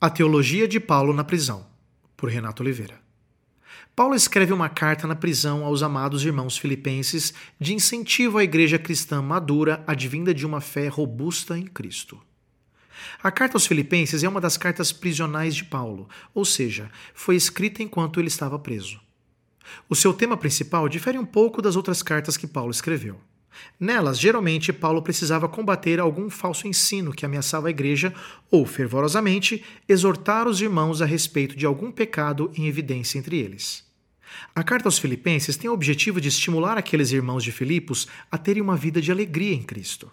A Teologia de Paulo na Prisão, por Renato Oliveira. Paulo escreve uma carta na prisão aos amados irmãos filipenses de incentivo à igreja cristã madura advinda de uma fé robusta em Cristo. A carta aos Filipenses é uma das cartas prisionais de Paulo, ou seja, foi escrita enquanto ele estava preso. O seu tema principal difere um pouco das outras cartas que Paulo escreveu. Nelas, geralmente, Paulo precisava combater algum falso ensino que ameaçava a igreja ou, fervorosamente, exortar os irmãos a respeito de algum pecado em evidência entre eles. A carta aos Filipenses tem o objetivo de estimular aqueles irmãos de Filipos a terem uma vida de alegria em Cristo.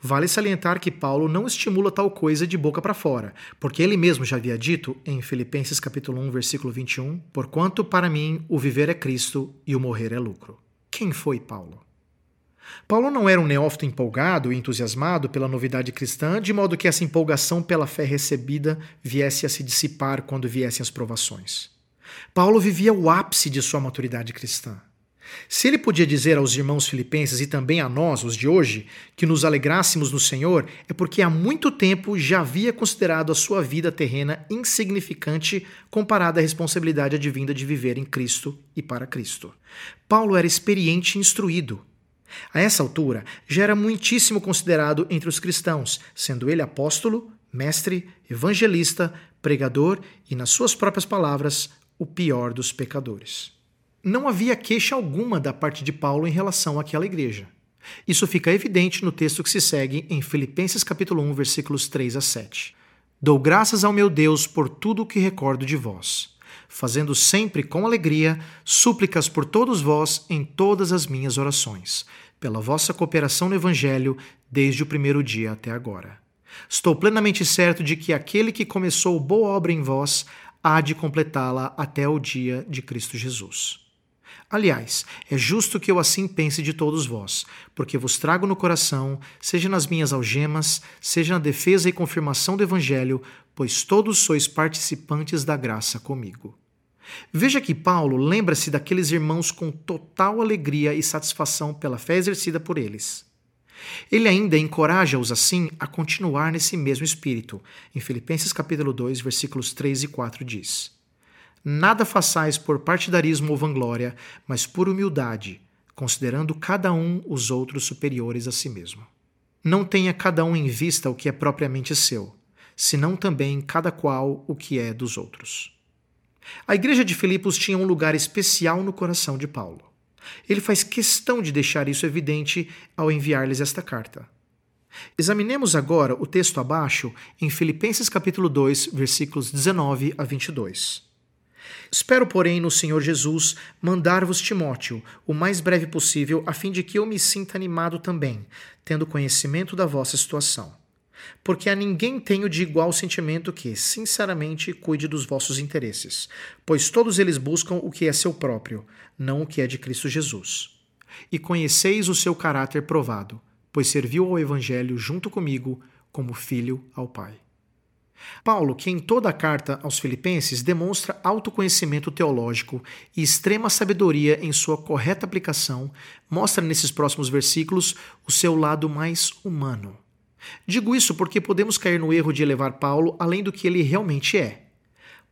Vale salientar que Paulo não estimula tal coisa de boca para fora, porque ele mesmo já havia dito em Filipenses capítulo 1, versículo 21, porquanto para mim o viver é Cristo e o morrer é lucro. Quem foi Paulo? Paulo não era um neófito empolgado e entusiasmado pela novidade cristã, de modo que essa empolgação pela fé recebida viesse a se dissipar quando viessem as provações. Paulo vivia o ápice de sua maturidade cristã. Se ele podia dizer aos irmãos filipenses e também a nós, os de hoje, que nos alegrássemos no Senhor, é porque há muito tempo já havia considerado a sua vida terrena insignificante comparada à responsabilidade advinda de viver em Cristo e para Cristo. Paulo era experiente e instruído. A essa altura, já era muitíssimo considerado entre os cristãos, sendo ele apóstolo, mestre, evangelista, pregador e, nas suas próprias palavras, o pior dos pecadores não havia queixa alguma da parte de Paulo em relação àquela igreja. Isso fica evidente no texto que se segue em Filipenses capítulo 1, versículos 3 a 7. Dou graças ao meu Deus por tudo o que recordo de vós, fazendo sempre com alegria súplicas por todos vós em todas as minhas orações, pela vossa cooperação no evangelho desde o primeiro dia até agora. Estou plenamente certo de que aquele que começou boa obra em vós há de completá-la até o dia de Cristo Jesus. Aliás, é justo que eu assim pense de todos vós, porque vos trago no coração, seja nas minhas algemas, seja na defesa e confirmação do Evangelho, pois todos sois participantes da graça comigo. Veja que Paulo lembra-se daqueles irmãos com total alegria e satisfação pela fé exercida por eles. Ele ainda encoraja-os assim a continuar nesse mesmo espírito. Em Filipenses capítulo 2, versículos 3 e 4 diz: Nada façais por partidarismo ou vanglória, mas por humildade, considerando cada um os outros superiores a si mesmo. Não tenha cada um em vista o que é propriamente seu, senão também cada qual o que é dos outros. A igreja de Filipos tinha um lugar especial no coração de Paulo. Ele faz questão de deixar isso evidente ao enviar-lhes esta carta. Examinemos agora o texto abaixo em Filipenses capítulo 2, versículos 19 a 22. Espero, porém, no Senhor Jesus mandar-vos Timóteo o mais breve possível, a fim de que eu me sinta animado também, tendo conhecimento da vossa situação. Porque a ninguém tenho de igual sentimento que, sinceramente, cuide dos vossos interesses, pois todos eles buscam o que é seu próprio, não o que é de Cristo Jesus. E conheceis o seu caráter provado, pois serviu ao Evangelho junto comigo como filho ao Pai. Paulo, que em toda a carta aos Filipenses demonstra autoconhecimento teológico e extrema sabedoria em sua correta aplicação, mostra nesses próximos versículos o seu lado mais humano. Digo isso porque podemos cair no erro de elevar Paulo além do que ele realmente é.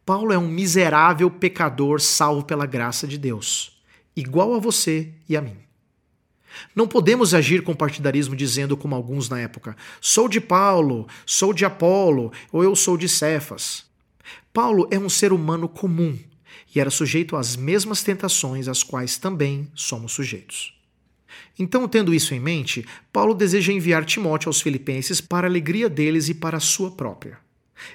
Paulo é um miserável pecador salvo pela graça de Deus, igual a você e a mim. Não podemos agir com partidarismo dizendo, como alguns na época, sou de Paulo, sou de Apolo ou eu sou de Cefas. Paulo é um ser humano comum e era sujeito às mesmas tentações às quais também somos sujeitos. Então, tendo isso em mente, Paulo deseja enviar Timóteo aos Filipenses para a alegria deles e para a sua própria.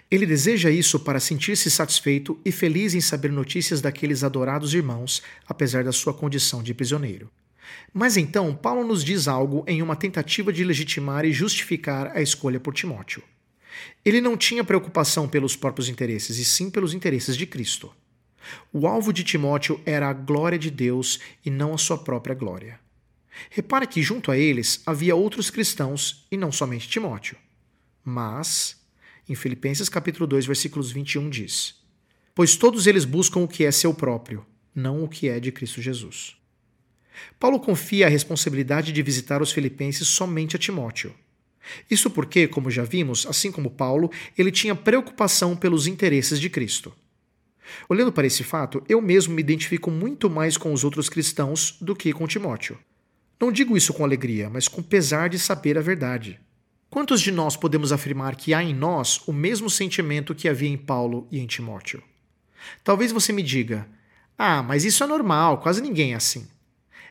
Ele deseja isso para sentir-se satisfeito e feliz em saber notícias daqueles adorados irmãos, apesar da sua condição de prisioneiro. Mas então, Paulo nos diz algo em uma tentativa de legitimar e justificar a escolha por Timóteo. Ele não tinha preocupação pelos próprios interesses, e sim pelos interesses de Cristo. O alvo de Timóteo era a glória de Deus e não a sua própria glória. Repare que junto a eles havia outros cristãos e não somente Timóteo. Mas, em Filipenses capítulo 2, versículos 21 diz: Pois todos eles buscam o que é seu próprio, não o que é de Cristo Jesus. Paulo confia a responsabilidade de visitar os filipenses somente a Timóteo. Isso porque, como já vimos, assim como Paulo, ele tinha preocupação pelos interesses de Cristo. Olhando para esse fato, eu mesmo me identifico muito mais com os outros cristãos do que com Timóteo. Não digo isso com alegria, mas com pesar de saber a verdade. Quantos de nós podemos afirmar que há em nós o mesmo sentimento que havia em Paulo e em Timóteo? Talvez você me diga: Ah, mas isso é normal, quase ninguém é assim.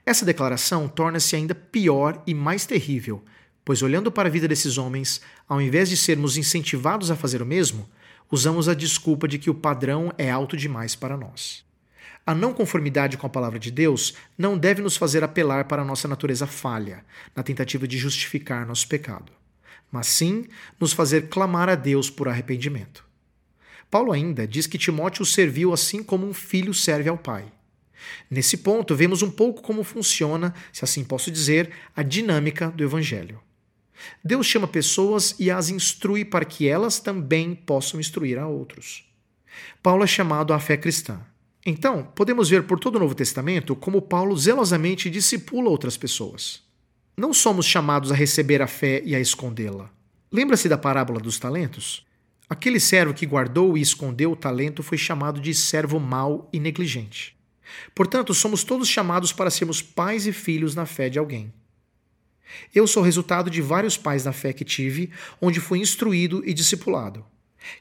Essa declaração torna-se ainda pior e mais terrível, pois olhando para a vida desses homens, ao invés de sermos incentivados a fazer o mesmo, usamos a desculpa de que o padrão é alto demais para nós. A não conformidade com a palavra de Deus não deve nos fazer apelar para a nossa natureza falha, na tentativa de justificar nosso pecado, mas sim nos fazer clamar a Deus por arrependimento. Paulo ainda diz que Timóteo serviu assim como um filho serve ao pai. Nesse ponto, vemos um pouco como funciona, se assim posso dizer, a dinâmica do Evangelho. Deus chama pessoas e as instrui para que elas também possam instruir a outros. Paulo é chamado à fé cristã. Então, podemos ver por todo o Novo Testamento como Paulo zelosamente discipula outras pessoas. Não somos chamados a receber a fé e a escondê-la. Lembra-se da parábola dos talentos? Aquele servo que guardou e escondeu o talento foi chamado de servo mau e negligente. Portanto, somos todos chamados para sermos pais e filhos na fé de alguém. Eu sou resultado de vários pais na fé que tive, onde fui instruído e discipulado.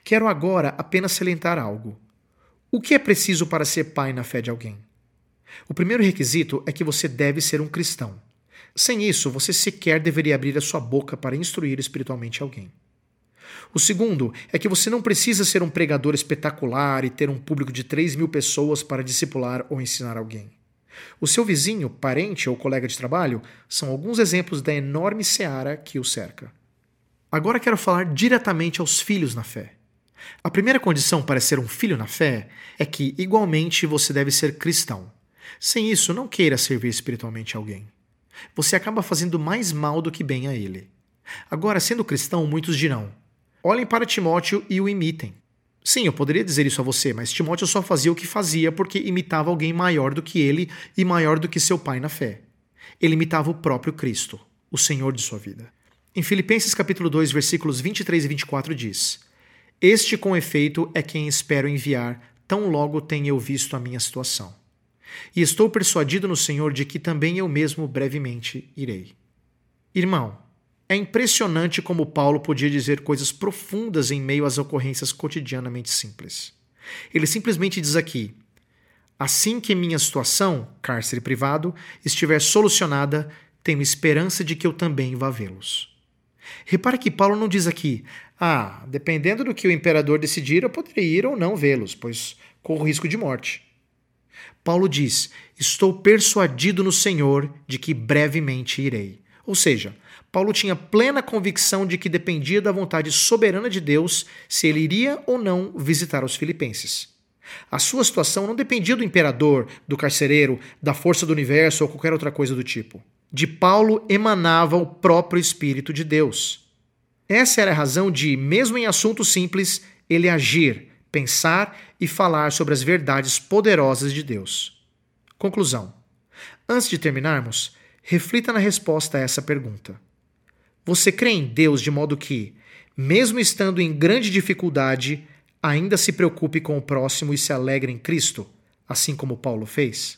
Quero agora apenas salientar algo. O que é preciso para ser pai na fé de alguém? O primeiro requisito é que você deve ser um cristão. Sem isso, você sequer deveria abrir a sua boca para instruir espiritualmente alguém. O segundo é que você não precisa ser um pregador espetacular e ter um público de 3 mil pessoas para discipular ou ensinar alguém. O seu vizinho, parente ou colega de trabalho são alguns exemplos da enorme seara que o cerca. Agora quero falar diretamente aos filhos na fé. A primeira condição para ser um filho na fé é que, igualmente, você deve ser cristão. Sem isso, não queira servir espiritualmente alguém. Você acaba fazendo mais mal do que bem a ele. Agora, sendo cristão, muitos dirão: olhem para Timóteo e o imitem. Sim, eu poderia dizer isso a você, mas Timóteo só fazia o que fazia porque imitava alguém maior do que ele e maior do que seu pai na fé. Ele imitava o próprio Cristo, o Senhor de sua vida. Em Filipenses capítulo 2, versículos 23 e 24 diz: Este com efeito é quem espero enviar, tão logo tenha eu visto a minha situação. E estou persuadido no Senhor de que também eu mesmo brevemente irei. Irmão, é impressionante como Paulo podia dizer coisas profundas em meio às ocorrências cotidianamente simples. Ele simplesmente diz aqui: Assim que minha situação, cárcere privado, estiver solucionada, tenho esperança de que eu também vá vê-los. Repare que Paulo não diz aqui: Ah, dependendo do que o imperador decidir, eu poderei ir ou não vê-los, pois corro risco de morte. Paulo diz: Estou persuadido no Senhor de que brevemente irei. Ou seja, Paulo tinha plena convicção de que dependia da vontade soberana de Deus se ele iria ou não visitar os filipenses. A sua situação não dependia do imperador, do carcereiro, da força do universo ou qualquer outra coisa do tipo. De Paulo emanava o próprio Espírito de Deus. Essa era a razão de, mesmo em assuntos simples, ele agir, pensar e falar sobre as verdades poderosas de Deus. Conclusão. Antes de terminarmos, reflita na resposta a essa pergunta. Você crê em Deus de modo que, mesmo estando em grande dificuldade, ainda se preocupe com o próximo e se alegre em Cristo, assim como Paulo fez?